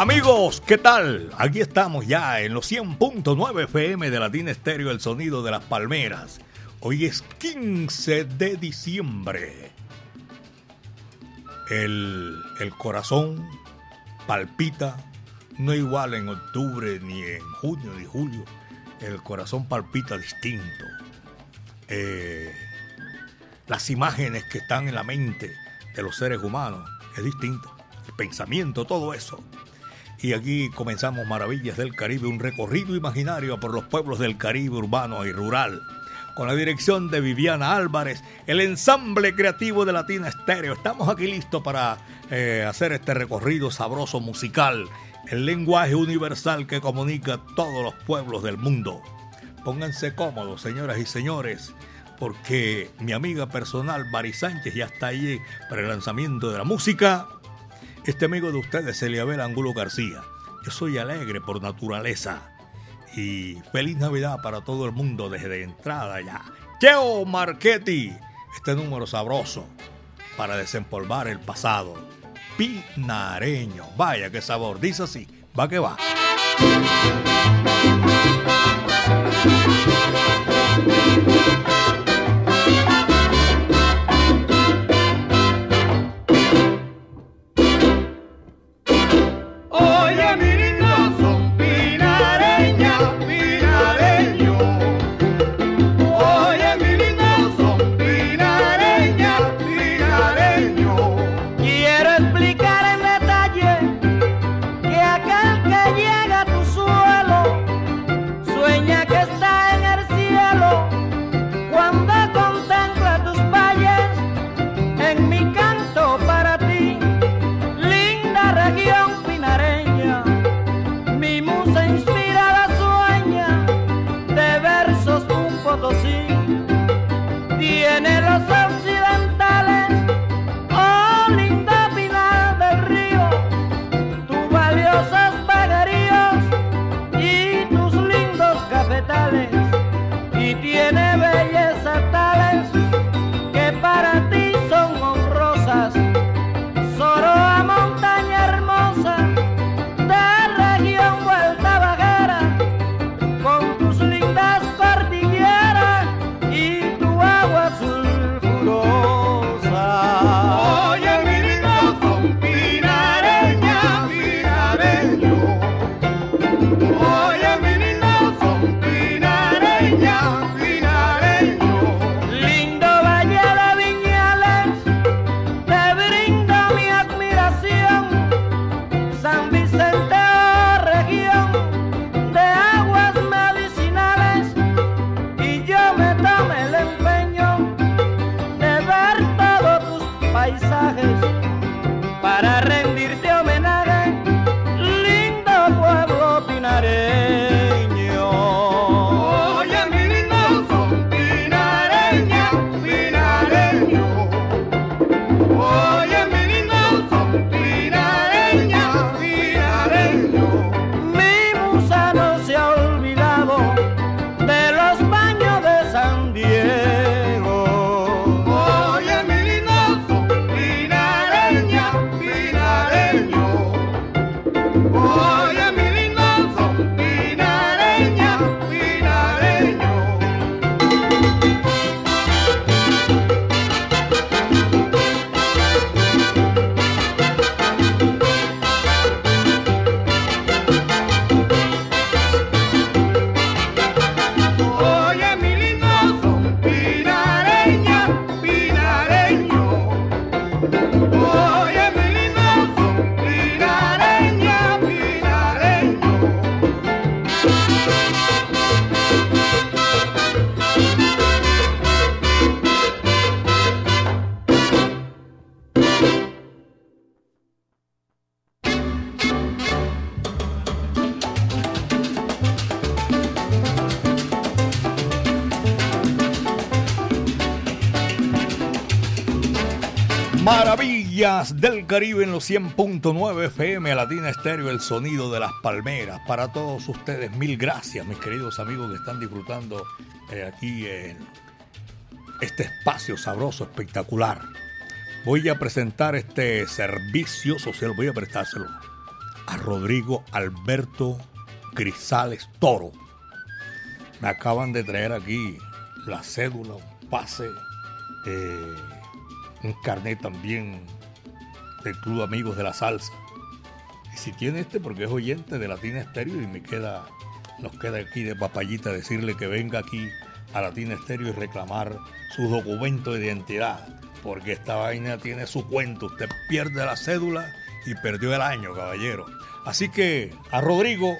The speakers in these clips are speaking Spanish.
Amigos, ¿qué tal? Aquí estamos ya en los 100.9 FM de Latina Estéreo, el sonido de las palmeras. Hoy es 15 de diciembre. El, el corazón palpita, no igual en octubre, ni en junio, ni julio. El corazón palpita distinto. Eh, las imágenes que están en la mente de los seres humanos es distinto. El pensamiento, todo eso y aquí comenzamos Maravillas del Caribe, un recorrido imaginario por los pueblos del Caribe urbano y rural. Con la dirección de Viviana Álvarez, el ensamble creativo de Latina Estéreo. Estamos aquí listos para eh, hacer este recorrido sabroso musical, el lenguaje universal que comunica a todos los pueblos del mundo. Pónganse cómodos, señoras y señores, porque mi amiga personal, Bari Sánchez, ya está ahí para el lanzamiento de la música este amigo de ustedes, Eliabel Angulo García. Yo soy alegre por naturaleza. Y feliz Navidad para todo el mundo desde entrada ya. Cheo Marchetti, este número sabroso para desempolvar el pasado. Pinareño, vaya qué sabor, dice así, va que va. Caribe en los 100.9 FM Latina Estéreo, el sonido de las palmeras. Para todos ustedes, mil gracias, mis queridos amigos que están disfrutando eh, aquí en este espacio sabroso, espectacular. Voy a presentar este servicio social, voy a prestárselo a Rodrigo Alberto Grisales Toro. Me acaban de traer aquí la cédula, un pase. Eh, un carnet también del Club Amigos de la Salsa. Y si tiene este, porque es oyente de Latina Estéreo y me queda, nos queda aquí de papayita decirle que venga aquí a Latina Estéreo y reclamar su documento de identidad. Porque esta vaina tiene su cuento. Usted pierde la cédula y perdió el año, caballero. Así que a Rodrigo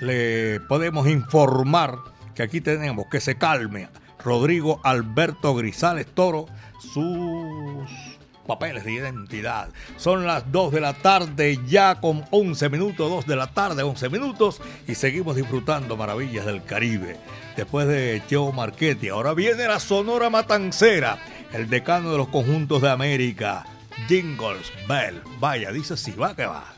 le podemos informar que aquí tenemos que se calme. Rodrigo Alberto Grisales Toro sus papeles de identidad. Son las 2 de la tarde, ya con 11 minutos, 2 de la tarde, 11 minutos, y seguimos disfrutando maravillas del Caribe. Después de Joe Marchetti, ahora viene la Sonora Matancera, el decano de los conjuntos de América, Jingles Bell. Vaya, dice si va que va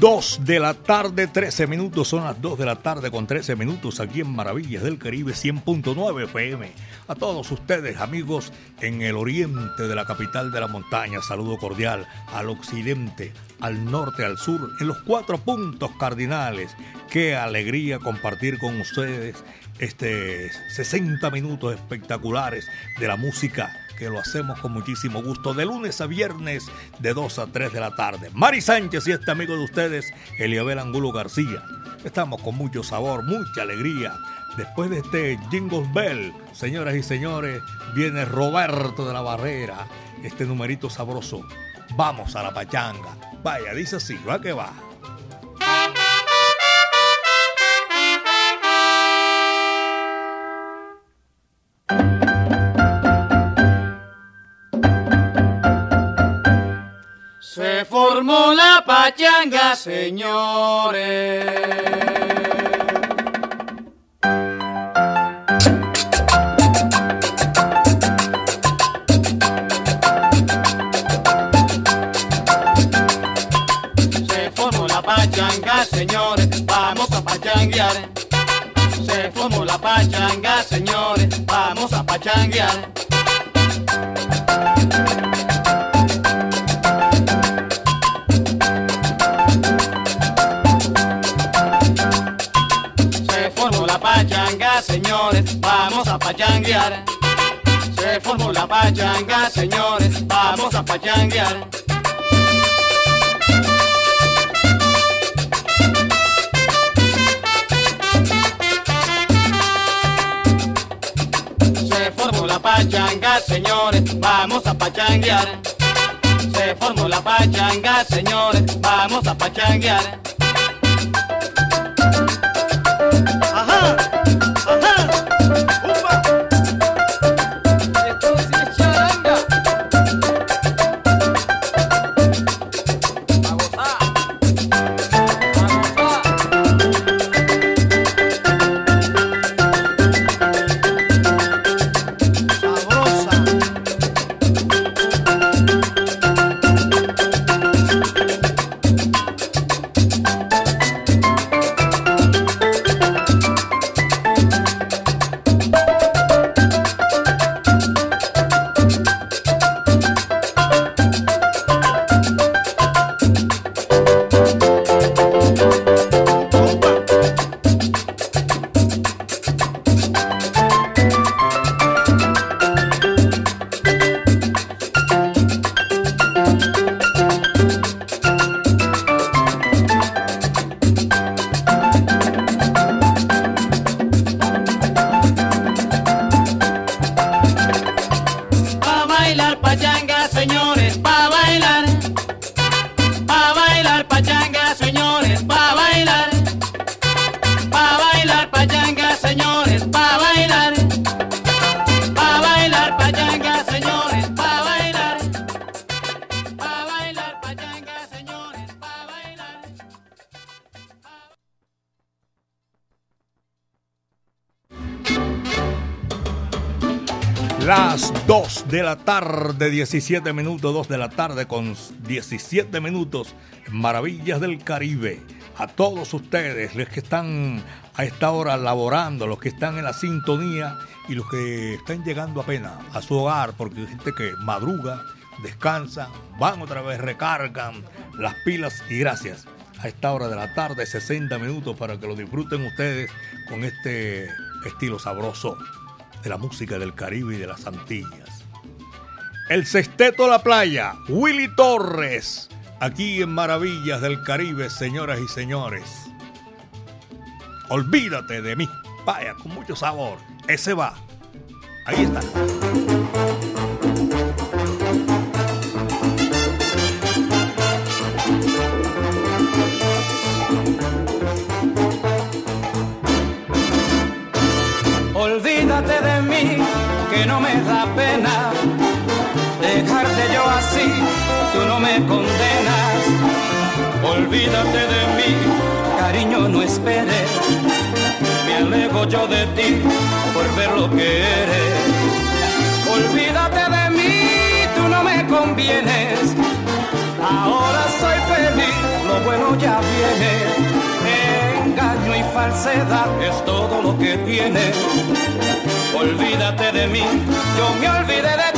de la tarde, 13 minutos, son las 2 de la tarde con 13 minutos aquí en Maravillas del Caribe 100.9 FM. A todos ustedes, amigos, en el oriente de la capital de la montaña, saludo cordial al occidente, al norte, al sur, en los cuatro puntos cardinales. Qué alegría compartir con ustedes este 60 minutos espectaculares de la música que lo hacemos con muchísimo gusto de lunes a viernes de 2 a 3 de la tarde. Mari Sánchez y este amigo de ustedes, Eliabel Angulo García. Estamos con mucho sabor, mucha alegría. Después de este Jingles Bell, señoras y señores, viene Roberto de la Barrera, este numerito sabroso. Vamos a la pachanga. Vaya, dice así, va que va. formó la pachanga, señores. pachanga, señores, vamos a pachanguear. Se formó la pachanga, señores, vamos a pachanguear. Se formó la pachanga, señores, vamos a pachanguear. Se formó la pachanga, señores, vamos a pachanguear. Se formó la pachanga, señores, vamos a pachanguear. Las 2 de la tarde, 17 minutos, 2 de la tarde con 17 minutos, Maravillas del Caribe. A todos ustedes, los que están a esta hora laborando, los que están en la sintonía y los que están llegando apenas a su hogar, porque hay gente que madruga, descansa, van otra vez, recargan las pilas y gracias. A esta hora de la tarde, 60 minutos para que lo disfruten ustedes con este estilo sabroso de la música del Caribe y de las Antillas. El Sexteto de la Playa, Willy Torres, aquí en Maravillas del Caribe, señoras y señores. Olvídate de mí, vaya, con mucho sabor. Ese va. Ahí está. Olvídate de mí, cariño, no esperes. Me alejo yo de ti por ver lo que eres. Olvídate de mí, tú no me convienes. Ahora soy feliz, lo bueno ya viene. Engaño y falsedad es todo lo que tienes. Olvídate de mí, yo me olvidé de ti.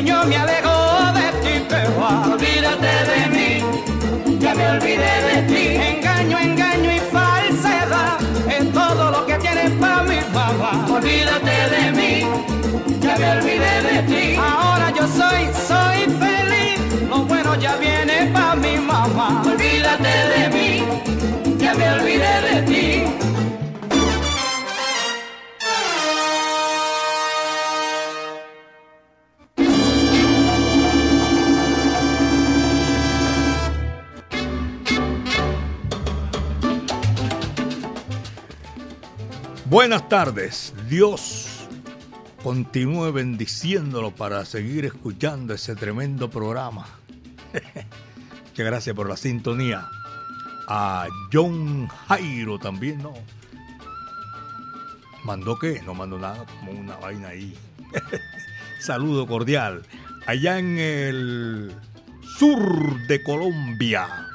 Yo me alejo de ti, pero olvídate de mí, ya me olvidé de ti. Engaño, engaño y falsedad, es todo lo que tienes para mi mamá. Olvídate de mí, ya me olvidé de ti. Ahora yo soy, soy feliz, lo bueno ya viene para mi mamá. Olvídate de mí, ya me olvidé de ti. Buenas tardes. Dios continúe bendiciéndolo para seguir escuchando ese tremendo programa. Muchas gracias por la sintonía. A John Jairo también, ¿no? ¿Mandó qué? No mandó nada, como una vaina ahí. Saludo cordial. Allá en el sur de Colombia.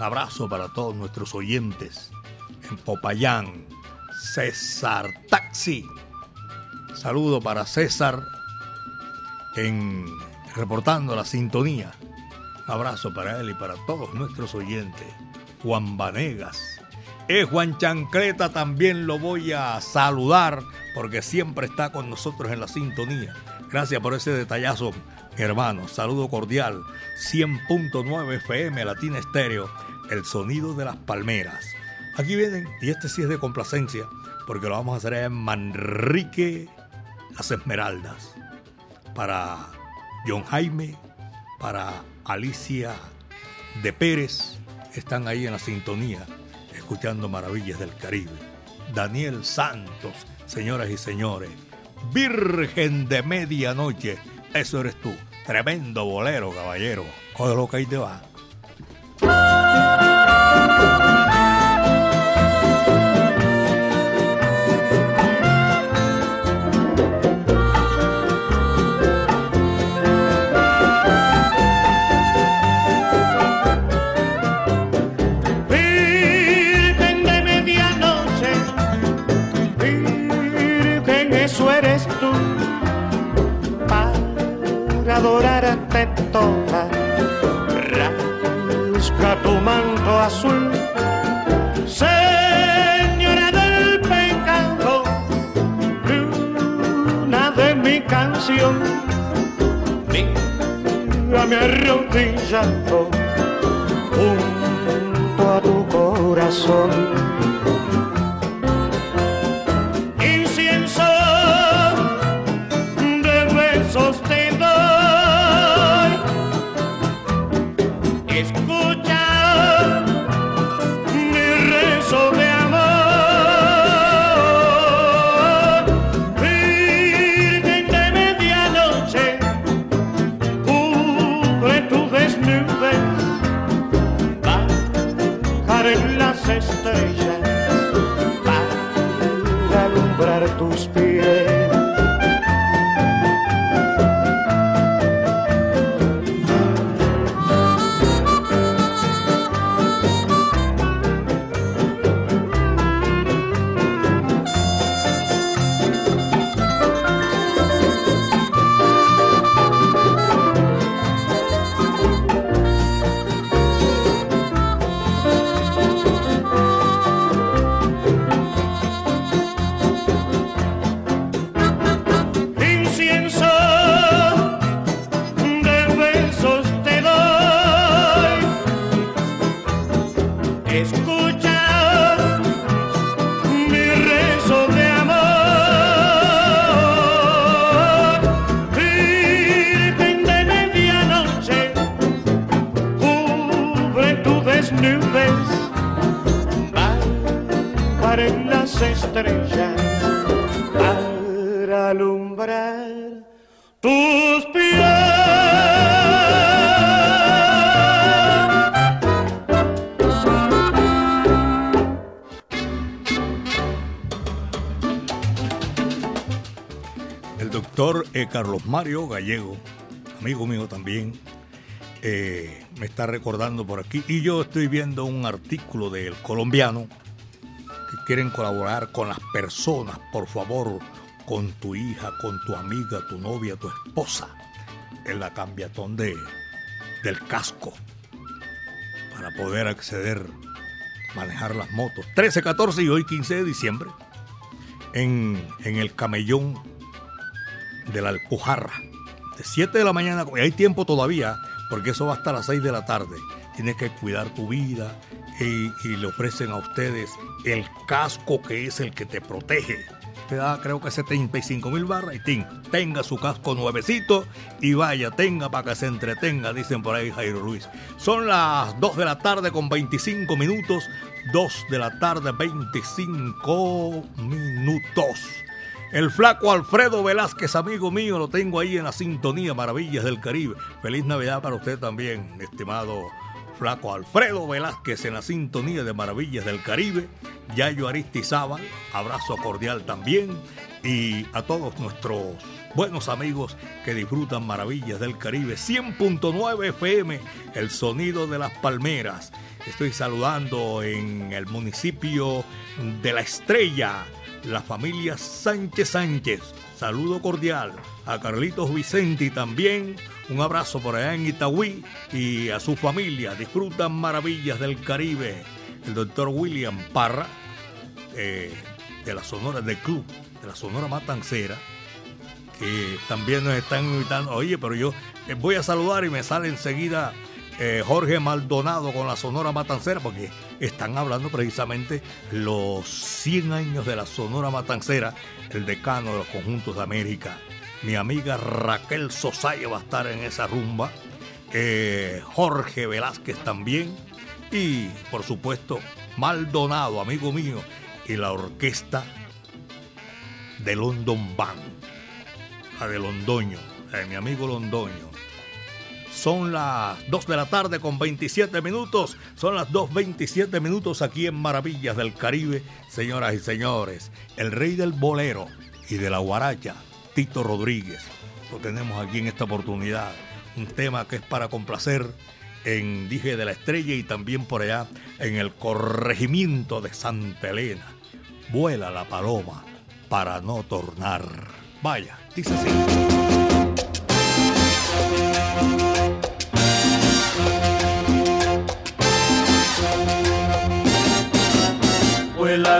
abrazo para todos nuestros oyentes. En Popayán, César Taxi. Saludo para César en reportando la sintonía. Abrazo para él y para todos nuestros oyentes. Juan Vanegas. Es Juan Chancleta también lo voy a saludar porque siempre está con nosotros en la sintonía. Gracias por ese detallazo, hermano. Saludo cordial. 100.9 FM Latina Estéreo. El sonido de las palmeras. Aquí vienen, y este sí es de complacencia, porque lo vamos a hacer en Manrique Las Esmeraldas. Para John Jaime, para Alicia de Pérez, están ahí en la sintonía, escuchando Maravillas del Caribe. Daniel Santos, señoras y señores, Virgen de Medianoche, eso eres tú. Tremendo bolero, caballero. Cógelo que ahí te va. terre ont déjà. Carlos Mario Gallego, amigo mío también, eh, me está recordando por aquí. Y yo estoy viendo un artículo del colombiano que quieren colaborar con las personas, por favor, con tu hija, con tu amiga, tu novia, tu esposa, en la cambiatón de, del casco para poder acceder, manejar las motos. 13, 14 y hoy 15 de diciembre en, en el camellón de la Alpujarra. De 7 de la mañana, y hay tiempo todavía, porque eso va hasta las 6 de la tarde. Tienes que cuidar tu vida y, y le ofrecen a ustedes el casco que es el que te protege te da creo que 75 mil barras y tenga su casco nuevecito y vaya, tenga para que se entretenga, dicen por ahí Jairo Luis. Son las 2 de la tarde con 25 minutos, 2 de la tarde 25 minutos. El flaco Alfredo Velázquez, amigo mío, lo tengo ahí en la sintonía Maravillas del Caribe. Feliz Navidad para usted también, estimado flaco Alfredo Velázquez en la sintonía de Maravillas del Caribe. Yayo Aristizábal, abrazo cordial también. Y a todos nuestros buenos amigos que disfrutan Maravillas del Caribe. 100.9 FM, el sonido de las palmeras. Estoy saludando en el municipio de La Estrella, la familia Sánchez Sánchez. Saludo cordial a Carlitos Vicenti también. Un abrazo por allá en Itagüí y a su familia. Disfrutan maravillas del Caribe. El doctor William Parra, eh, de la Sonora del Club, de la Sonora Matancera, que también nos están invitando. Oye, pero yo eh, voy a saludar y me sale enseguida eh, Jorge Maldonado con la Sonora Matancera, porque están hablando precisamente los 100 años de la Sonora Matancera, el decano de los conjuntos de América. Mi amiga Raquel Sosaya va a estar en esa rumba, eh, Jorge Velázquez también, y por supuesto Maldonado, amigo mío, y la orquesta de London Band, la de Londoño, de mi amigo Londoño. Son las 2 de la tarde con 27 minutos. Son las 2.27 minutos aquí en Maravillas del Caribe, señoras y señores. El rey del bolero y de la guaracha, Tito Rodríguez. Lo tenemos aquí en esta oportunidad. Un tema que es para complacer en Dije de la Estrella y también por allá en el corregimiento de Santa Elena. Vuela la paloma para no tornar. Vaya, dice así.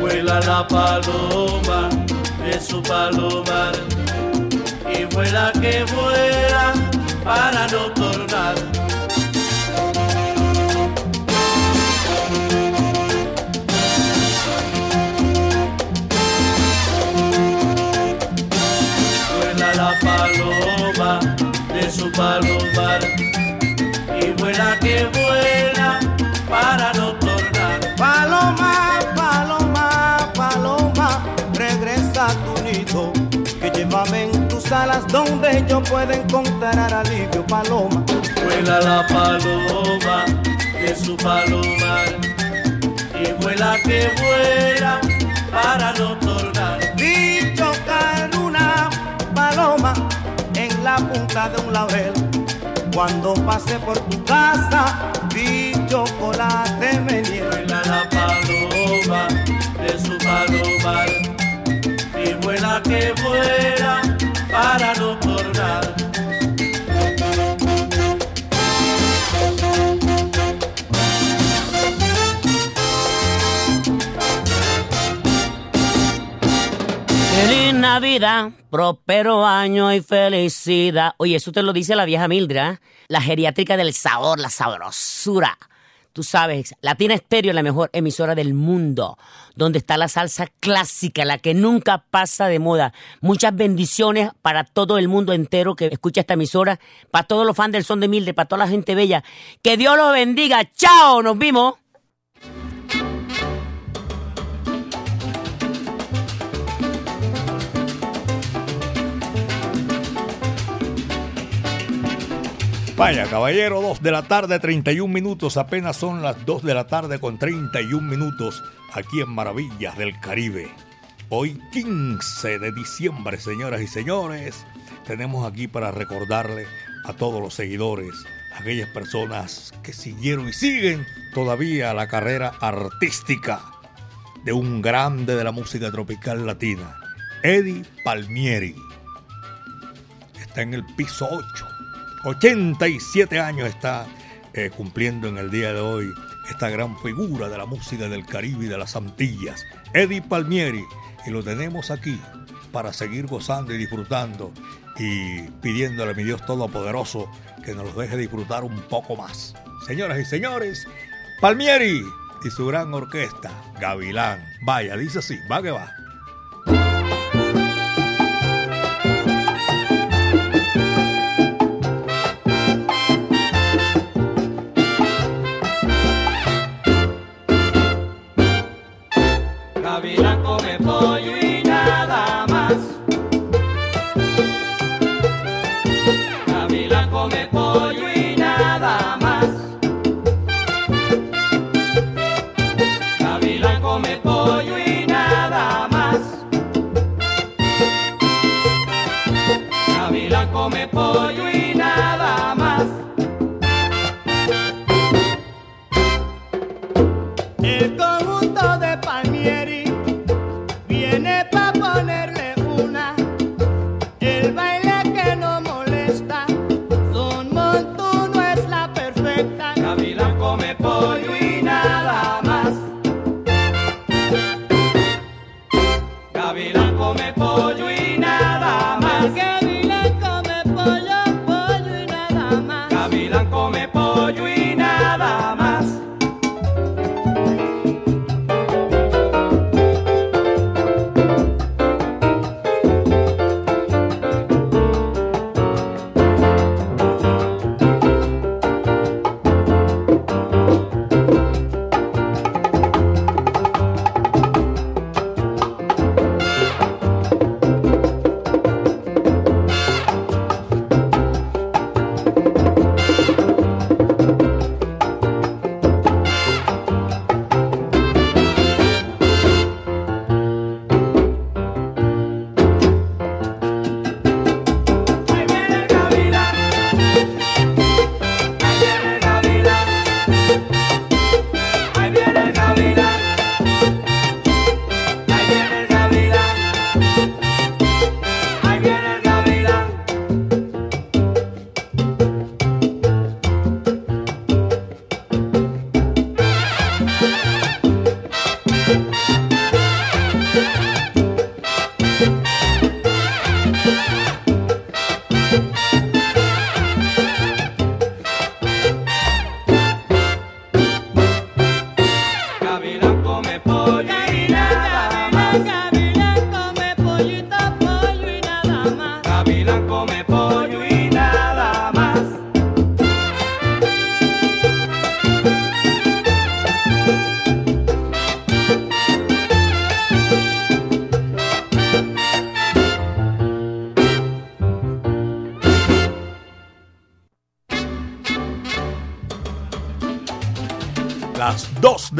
Vuela la paloma de su palomar y vuela que vuela para no tornar. Vuela la paloma de su palomar y vuela que vuela para no tornar. Donde yo pueda encontrar alivio, paloma. Vuela la paloma de su palomar y vuela que vuela para no tornar. Vi chocar una paloma en la punta de un laurel. Cuando pasé por tu casa, vi chocolate menir. Vuela la paloma de su palomar y vuela que vuela para no tornar. Feliz Navidad, próspero año y felicidad. Oye, eso te lo dice la vieja Mildra, la geriátrica del sabor, la sabrosura. Tú sabes, Latina Estéreo es la mejor emisora del mundo, donde está la salsa clásica, la que nunca pasa de moda. Muchas bendiciones para todo el mundo entero que escucha esta emisora, para todos los fans del son de Mildred, para toda la gente bella. Que Dios los bendiga. Chao, nos vimos. Vaya, caballero, 2 de la tarde, 31 minutos. Apenas son las 2 de la tarde con 31 minutos aquí en Maravillas del Caribe. Hoy 15 de diciembre, señoras y señores, tenemos aquí para recordarle a todos los seguidores, aquellas personas que siguieron y siguen todavía la carrera artística de un grande de la música tropical latina, Eddie Palmieri. Está en el piso 8 87 años está eh, cumpliendo en el día de hoy esta gran figura de la música del Caribe y de las Antillas, Eddie Palmieri, y lo tenemos aquí para seguir gozando y disfrutando y pidiéndole a mi Dios Todopoderoso que nos deje disfrutar un poco más. Señoras y señores, Palmieri y su gran orquesta, Gavilán. Vaya, dice así, va que va.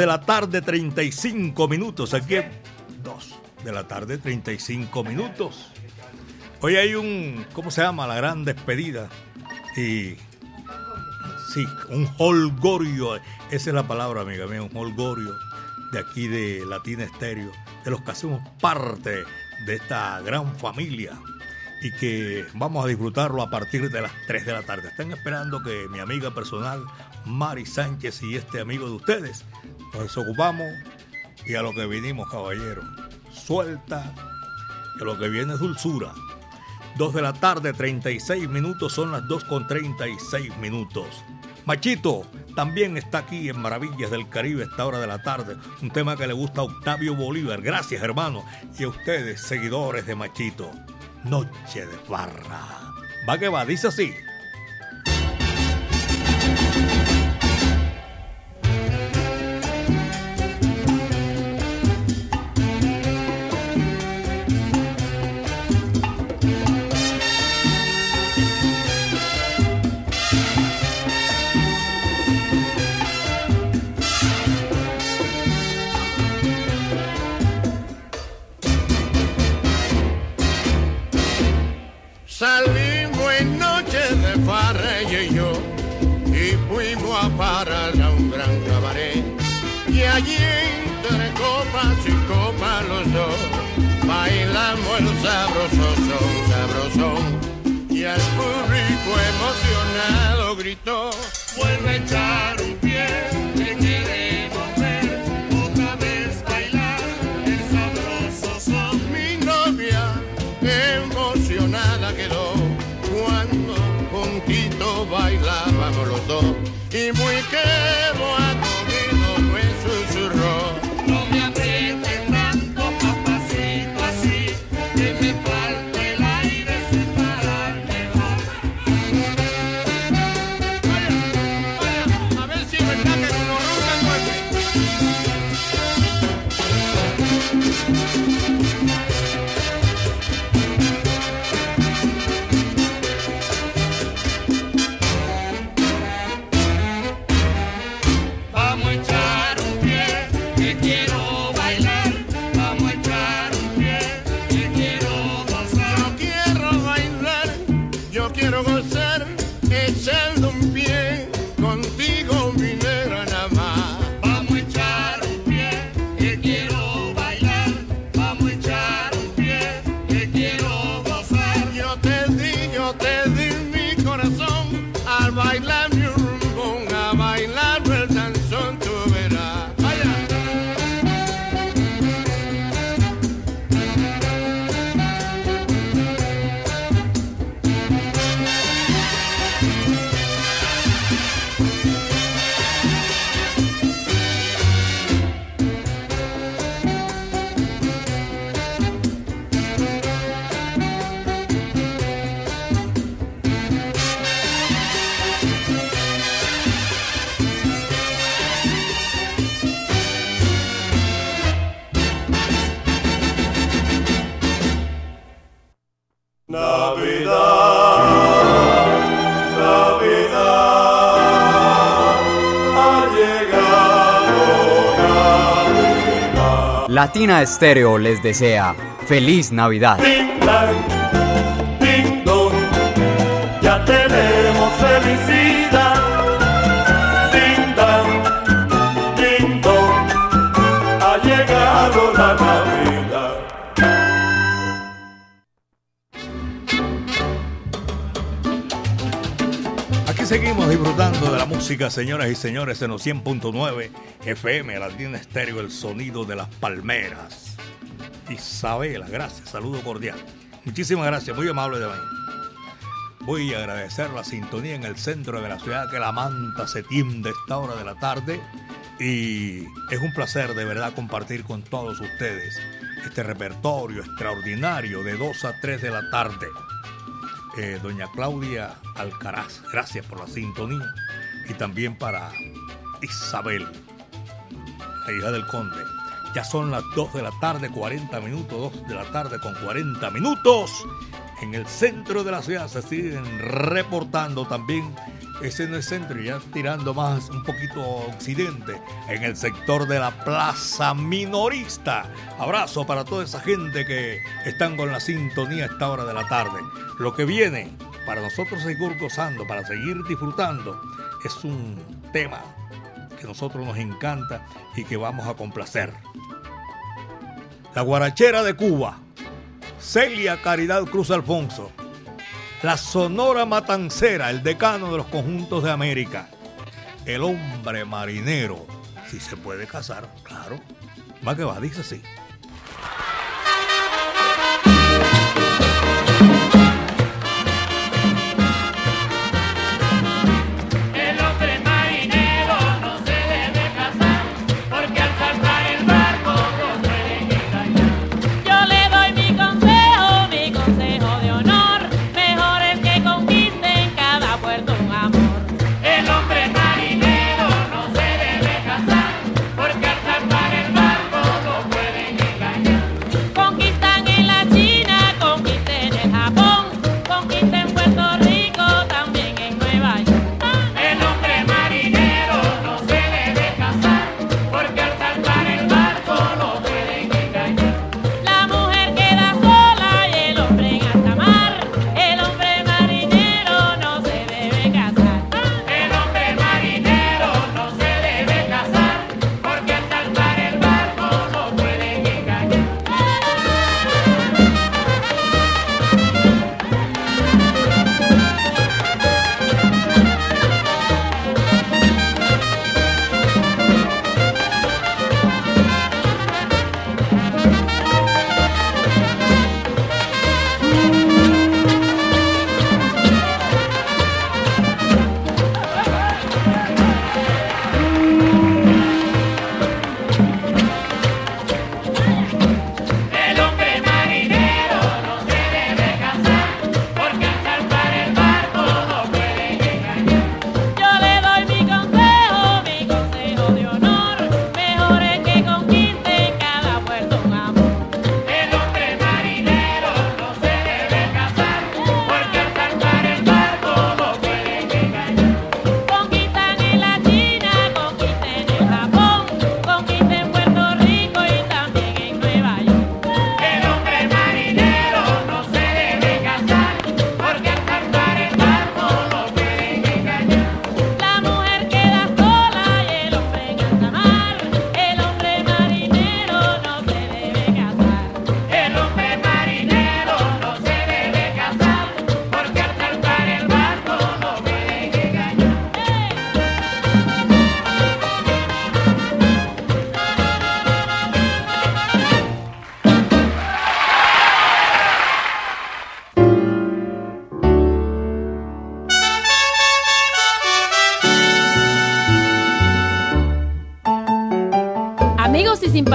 De la tarde, 35 minutos. Aquí 2 de la tarde, 35 minutos. Hoy hay un, ¿cómo se llama? La gran despedida. Y sí, un holgorio. Esa es la palabra, amiga mía, un holgorio de aquí de Latina Estéreo, de los que hacemos parte de esta gran familia y que vamos a disfrutarlo a partir de las 3 de la tarde. Están esperando que mi amiga personal, Mari Sánchez y este amigo de ustedes, nos ocupamos y a lo que vinimos, caballero. Suelta que lo que viene es dulzura. 2 de la tarde, 36 minutos, son las 2 con 36 minutos. Machito también está aquí en Maravillas del Caribe esta hora de la tarde. Un tema que le gusta a Octavio Bolívar. Gracias, hermano. Y a ustedes, seguidores de Machito. Noche de barra. Va que va, dice así. Latina Estéreo les desea feliz Navidad. Aquí seguimos disfrutando de la música, señoras y señores, en los 100.9 FM, Latina Estéreo, el sonido de las palmeras. Isabela, gracias, saludo cordial. Muchísimas gracias, muy amable de mí. Voy a agradecer la sintonía en el centro de la ciudad, que la manta se tiende a esta hora de la tarde. Y es un placer de verdad compartir con todos ustedes este repertorio extraordinario de 2 a 3 de la tarde. Eh, doña Claudia Alcaraz, gracias por la sintonía. Y también para Isabel, la hija del conde. Ya son las 2 de la tarde, 40 minutos, 2 de la tarde con 40 minutos. En el centro de la ciudad se siguen reportando también, ese no es centro, ya tirando más un poquito occidente, en el sector de la plaza minorista. Abrazo para toda esa gente que están con la sintonía a esta hora de la tarde. Lo que viene para nosotros seguir gozando, para seguir disfrutando, es un tema que a nosotros nos encanta y que vamos a complacer. La guarachera de Cuba, Celia Caridad Cruz Alfonso, la Sonora Matancera, el decano de los conjuntos de América, el hombre marinero, si se puede casar, claro, va que va, dice así.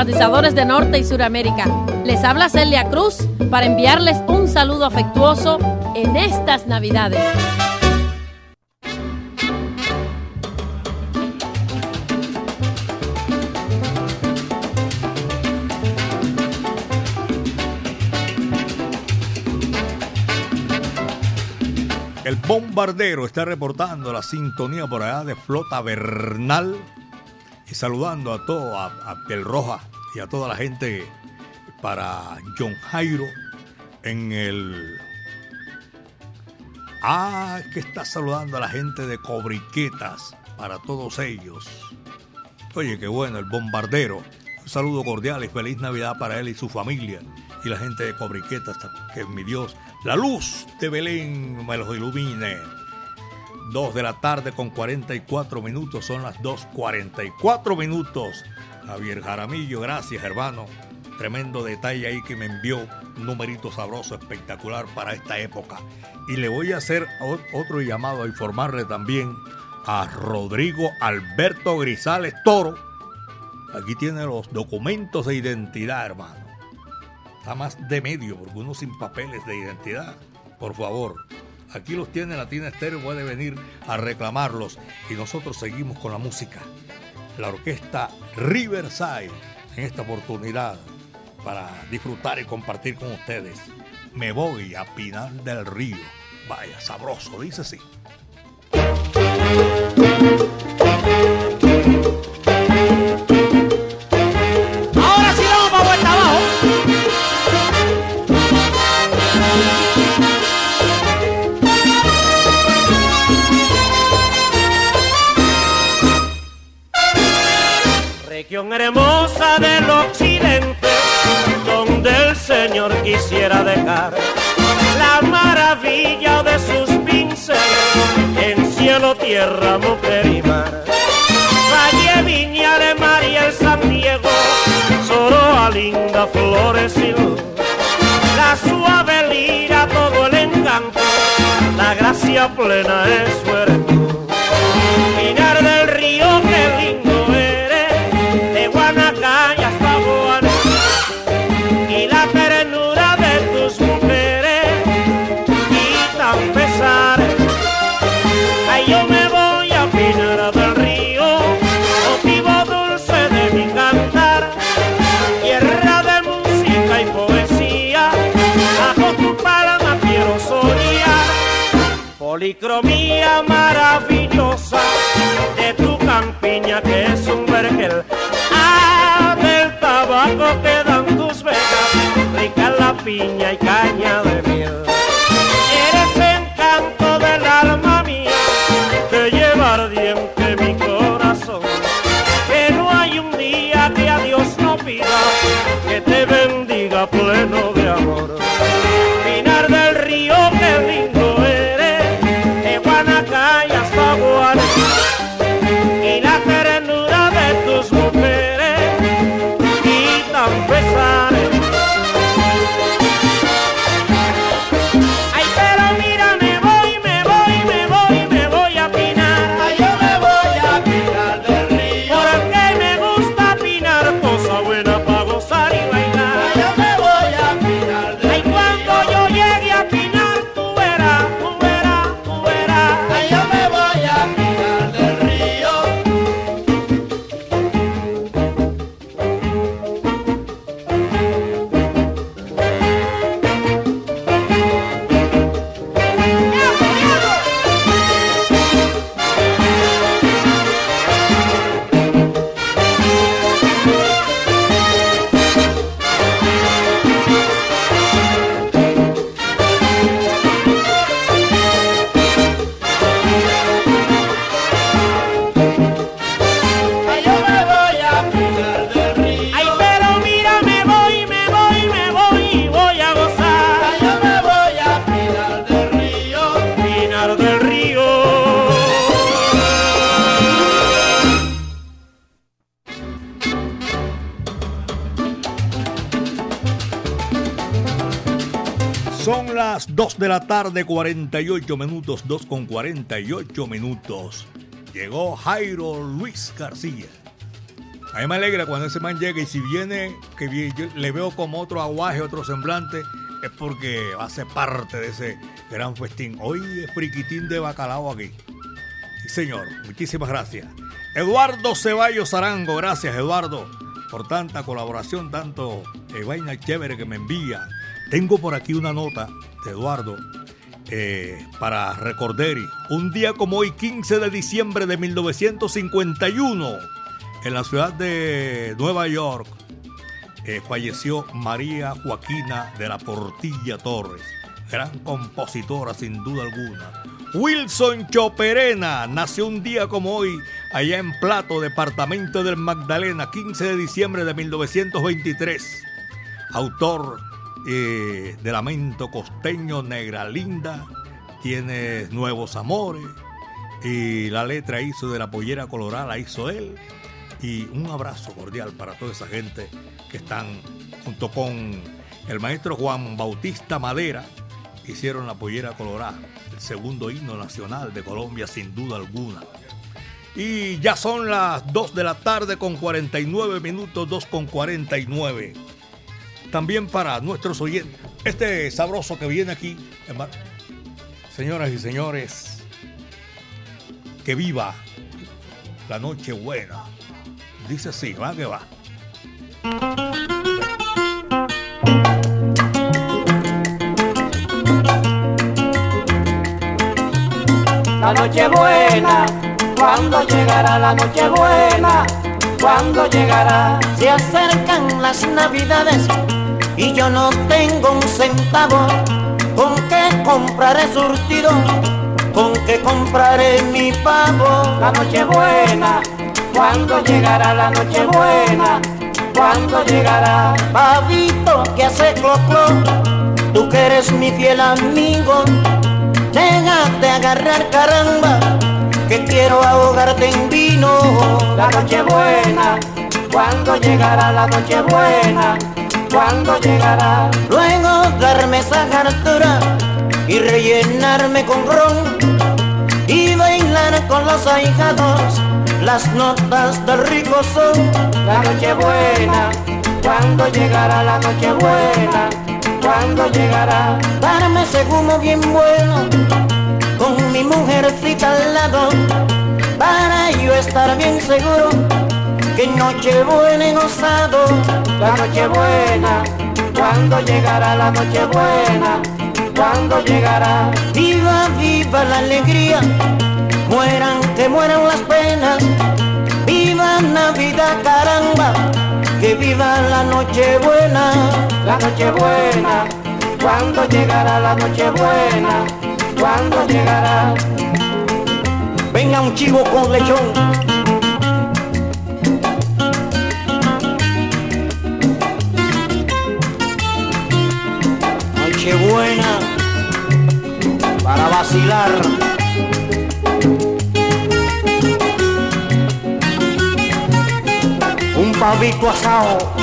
Simpatizadores de Norte y Suramérica. Les habla Celia Cruz para enviarles un saludo afectuoso en estas Navidades. El bombardero está reportando la sintonía por allá de Flota Bernal y saludando a todo, a, a Piel Roja y a toda la gente para John Jairo en el... Ah, que está saludando a la gente de Cobriquetas para todos ellos. Oye, qué bueno, el bombardero. Un saludo cordial y feliz Navidad para él y su familia y la gente de Cobriquetas, que mi Dios, la luz de Belén me los ilumine. 2 de la tarde con 44 minutos, son las 2.44 minutos. Javier Jaramillo, gracias hermano. Tremendo detalle ahí que me envió un numerito sabroso, espectacular para esta época. Y le voy a hacer otro llamado a informarle también a Rodrigo Alberto Grisales Toro. Aquí tiene los documentos de identidad, hermano. Está más de medio, porque uno sin papeles de identidad. Por favor, aquí los tiene Latina Estéreo, puede venir a reclamarlos. Y nosotros seguimos con la música. La orquesta Riverside en esta oportunidad para disfrutar y compartir con ustedes. Me voy a Pinar del Río. Vaya, sabroso, dice así. Tierra, mujer y mar. Valle, Viña, María, el San Diego, Soroa, linda, flores y luz. La suave lira, todo el encanto, la gracia plena es su hermosura. Pinar policromía maravillosa de tu campiña que es un vergel, ah, del tabaco que dan tus venas, rica la piña y caña tarde, 48 minutos, 2 con 48 minutos. Llegó Jairo Luis García. A mí me alegra cuando ese man llega y si viene, que le veo como otro aguaje, otro semblante, es porque va a ser parte de ese gran festín. Hoy es friquitín de bacalao aquí. Sí, señor. Muchísimas gracias. Eduardo Ceballos Arango, gracias Eduardo por tanta colaboración, tanto eh, vaina chévere que me envía. Tengo por aquí una nota de Eduardo eh, para recordar un día como hoy, 15 de diciembre de 1951, en la ciudad de Nueva York, eh, falleció María Joaquina de la Portilla Torres, gran compositora sin duda alguna. Wilson Choperena nació un día como hoy allá en Plato, departamento del Magdalena, 15 de diciembre de 1923. Autor eh, de Lamento Costeño, Negra Linda, tiene Nuevos Amores, y la letra hizo de la pollera colorada, la hizo él. Y un abrazo cordial para toda esa gente que están junto con el maestro Juan Bautista Madera, hicieron la pollera colorada, el segundo himno nacional de Colombia sin duda alguna. Y ya son las 2 de la tarde con 49 minutos, 2 con 49. También para nuestros oyentes, este sabroso que viene aquí, hermano. señoras y señores, que viva la noche buena. Dice así, va que va. La noche buena, cuando llegará la noche buena, cuando llegará. Se acercan las navidades y yo no tengo un centavo. ¿Con qué compraré surtido? ¿Con qué compraré mi pavo? La noche buena, cuando llegará la noche buena, cuando llegará. Pavito que hace clo clo, tú que eres mi fiel amigo, déjate agarrar caramba, que quiero ahogarte en vino. La noche buena, cuando llegará la noche buena, cuando llegará. Luego darme esa hartura y rellenarme con ron y bailar con los ahijados las notas del rico son. La noche buena, cuando llegará la noche buena, cuando llegará. Darme ese humo bien bueno con mi mujercita al lado para yo estar bien seguro que noche buena he gozado. La noche buena, cuando llegará la noche buena, cuando llegará. Viva, viva la alegría, mueran que mueran las penas. Viva Navidad, caramba, que viva la noche buena. La noche buena, cuando llegará la noche buena, cuando llegará. Venga un chivo con lechón. Noche buena para vacilar. Un pavito asado.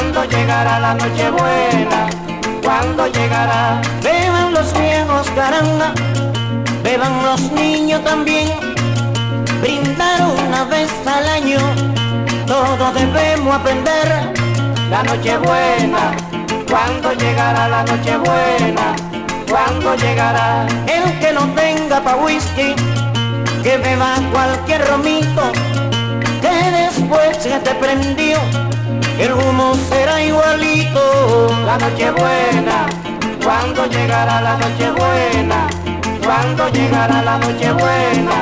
Cuando llegará la noche buena, cuando llegará. Beban los viejos caramba, beban los niños también. Brindar una vez al año, todos debemos aprender. La noche buena, cuando llegará la noche buena, cuando llegará. El que no tenga pa' whisky, que beba cualquier romito, que después se te prendió, el humo será igualito. La noche buena, cuando llegará la noche buena, cuando llegará la noche buena,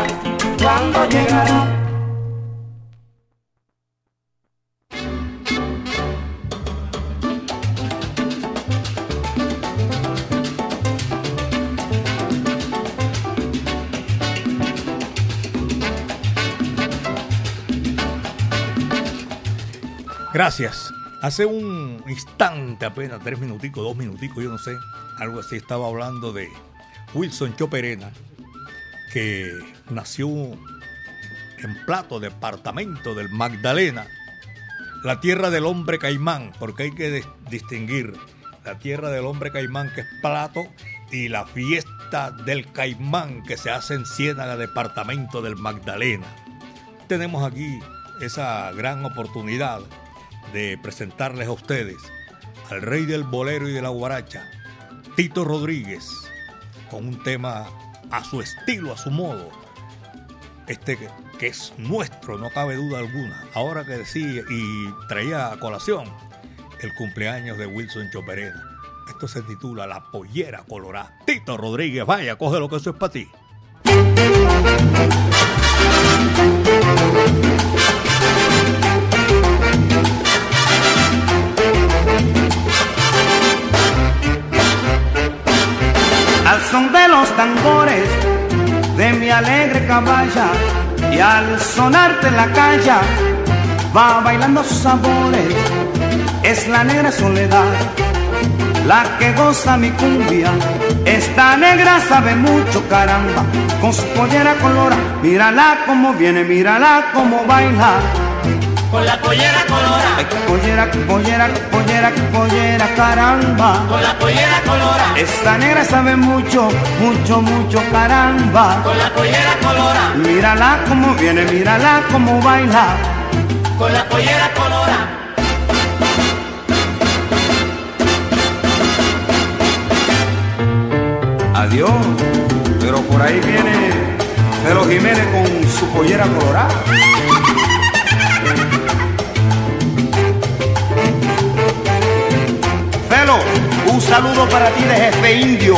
cuando llegará. Gracias. Hace un instante, apenas tres minuticos, dos minuticos, yo no sé, algo así, estaba hablando de Wilson Choperena, que nació en Plato, departamento del Magdalena, la tierra del hombre caimán, porque hay que distinguir la tierra del hombre caimán, que es Plato, y la fiesta del caimán que se hace en Ciénaga, departamento del Magdalena. Tenemos aquí esa gran oportunidad de presentarles a ustedes al rey del bolero y de la guaracha, Tito Rodríguez, con un tema a su estilo, a su modo. Este que, es nuestro, no cabe duda alguna. Ahora que decía y traía a colación el cumpleaños de Wilson Choperena. Esto se titula La Pollera Colorada. Tito Rodríguez, vaya, coge lo que eso es para ti. Al son de los tambores de mi alegre caballa y al sonarte la calla va bailando sus sabores. Es la negra soledad la que goza mi cumbia. Esta negra sabe mucho, caramba, con su pollera colora. Mírala como viene, mírala como baila. Con la pollera colora. Ay, pollera, pollera, pollera, pollera, caramba. Con la pollera colora. Esta negra sabe mucho, mucho, mucho, caramba. Con la pollera colora. Mírala como viene, mírala como baila. Con la pollera colora. Adiós. Pero por ahí viene Felo Jiménez con su pollera colorada. Un saludo para ti de jefe indio.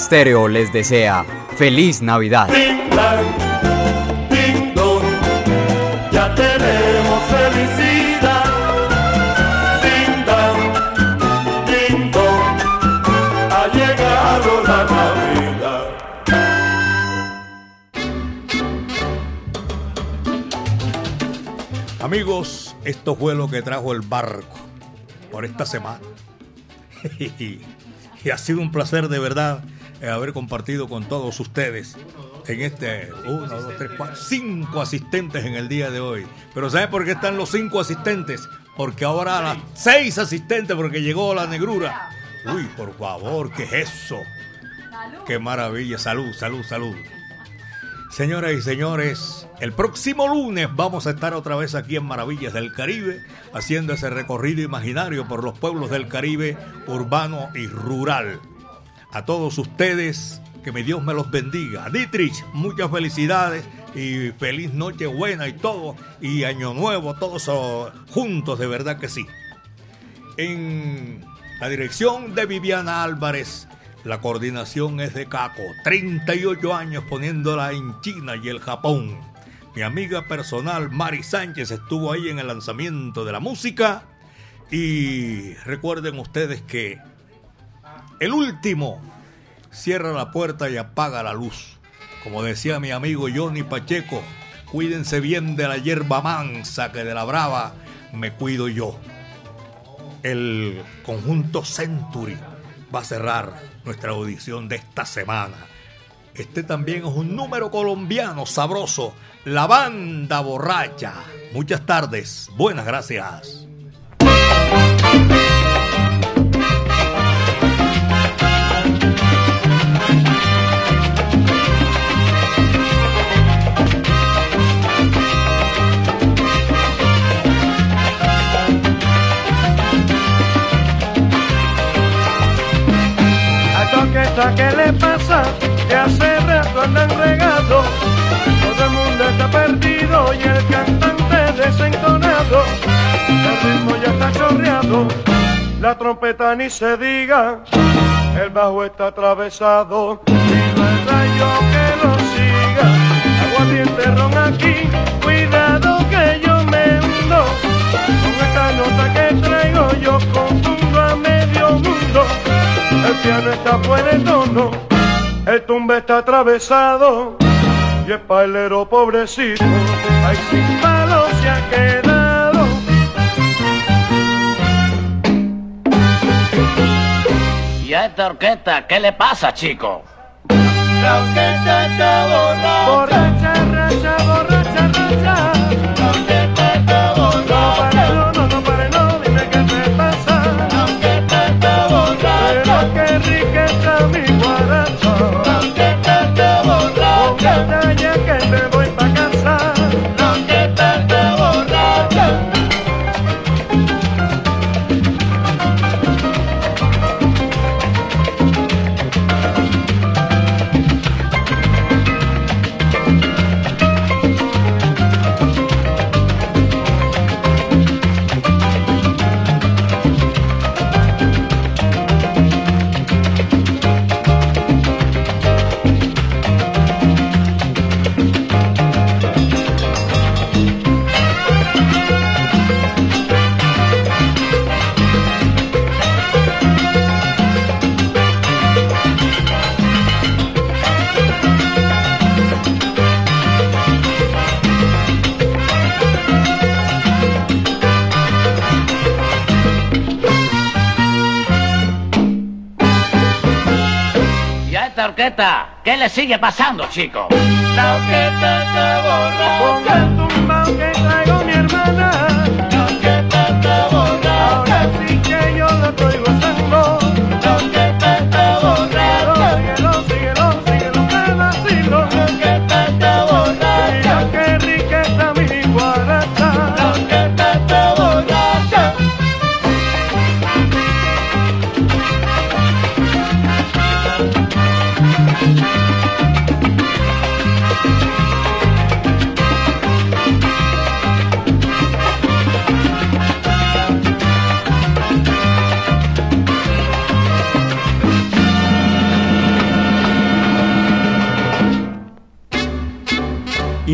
Estéreo les desea feliz Navidad. ya tenemos felicidad. ha llegado la Navidad. Amigos, esto fue lo que trajo el barco por esta semana. y ha sido un placer de verdad haber compartido con todos ustedes en este uno, dos, tres, cuatro, cinco asistentes en el día de hoy. Pero ¿sabe por qué están los cinco asistentes? Porque ahora las seis asistentes, porque llegó la negrura. Uy, por favor, ¿qué es eso? Qué maravilla. Salud, salud, salud. Señoras y señores, el próximo lunes vamos a estar otra vez aquí en Maravillas del Caribe, haciendo ese recorrido imaginario por los pueblos del Caribe, urbano y rural. A todos ustedes, que mi Dios me los bendiga. Dietrich, muchas felicidades y feliz noche buena y todo, y año nuevo, todos juntos, de verdad que sí. En la dirección de Viviana Álvarez, La coordinación es de Caco, 38 años poniéndola en China y el Japón. Mi amiga personal Mari Sánchez estuvo ahí en el lanzamiento de la música. Y recuerden ustedes que el último cierra la puerta y apaga la luz. Como decía mi amigo Johnny Pacheco, cuídense bien de la hierba mansa que de la brava me cuido yo. El conjunto Century va a cerrar nuestra audición de esta semana. Este también es un número colombiano sabroso, la banda borracha. Muchas tardes, buenas gracias. Todo el mundo está perdido y el cantante desentonado. El ritmo ya está chorreado, la trompeta ni se diga. El bajo está atravesado y no hay rayo que lo siga. Aguardiente ron aquí, cuidado que yo me hundo. Con esta nota que traigo yo confundo a medio mundo. El piano está fuera de tono, el tumbe está atravesado y el pailero pobrecito, ay sin palo se ha quedado. ¿Y a esta orquesta qué le pasa, chico? La orquesta está borracha, borracha, racha, borracha, racha. A esta orquesta qué le sigue pasando, chico? La orquesta está borracha. Ponga tumbao que traigo mi hermana. La orquesta está borracha. Ahora sí que yo la estoy gozando.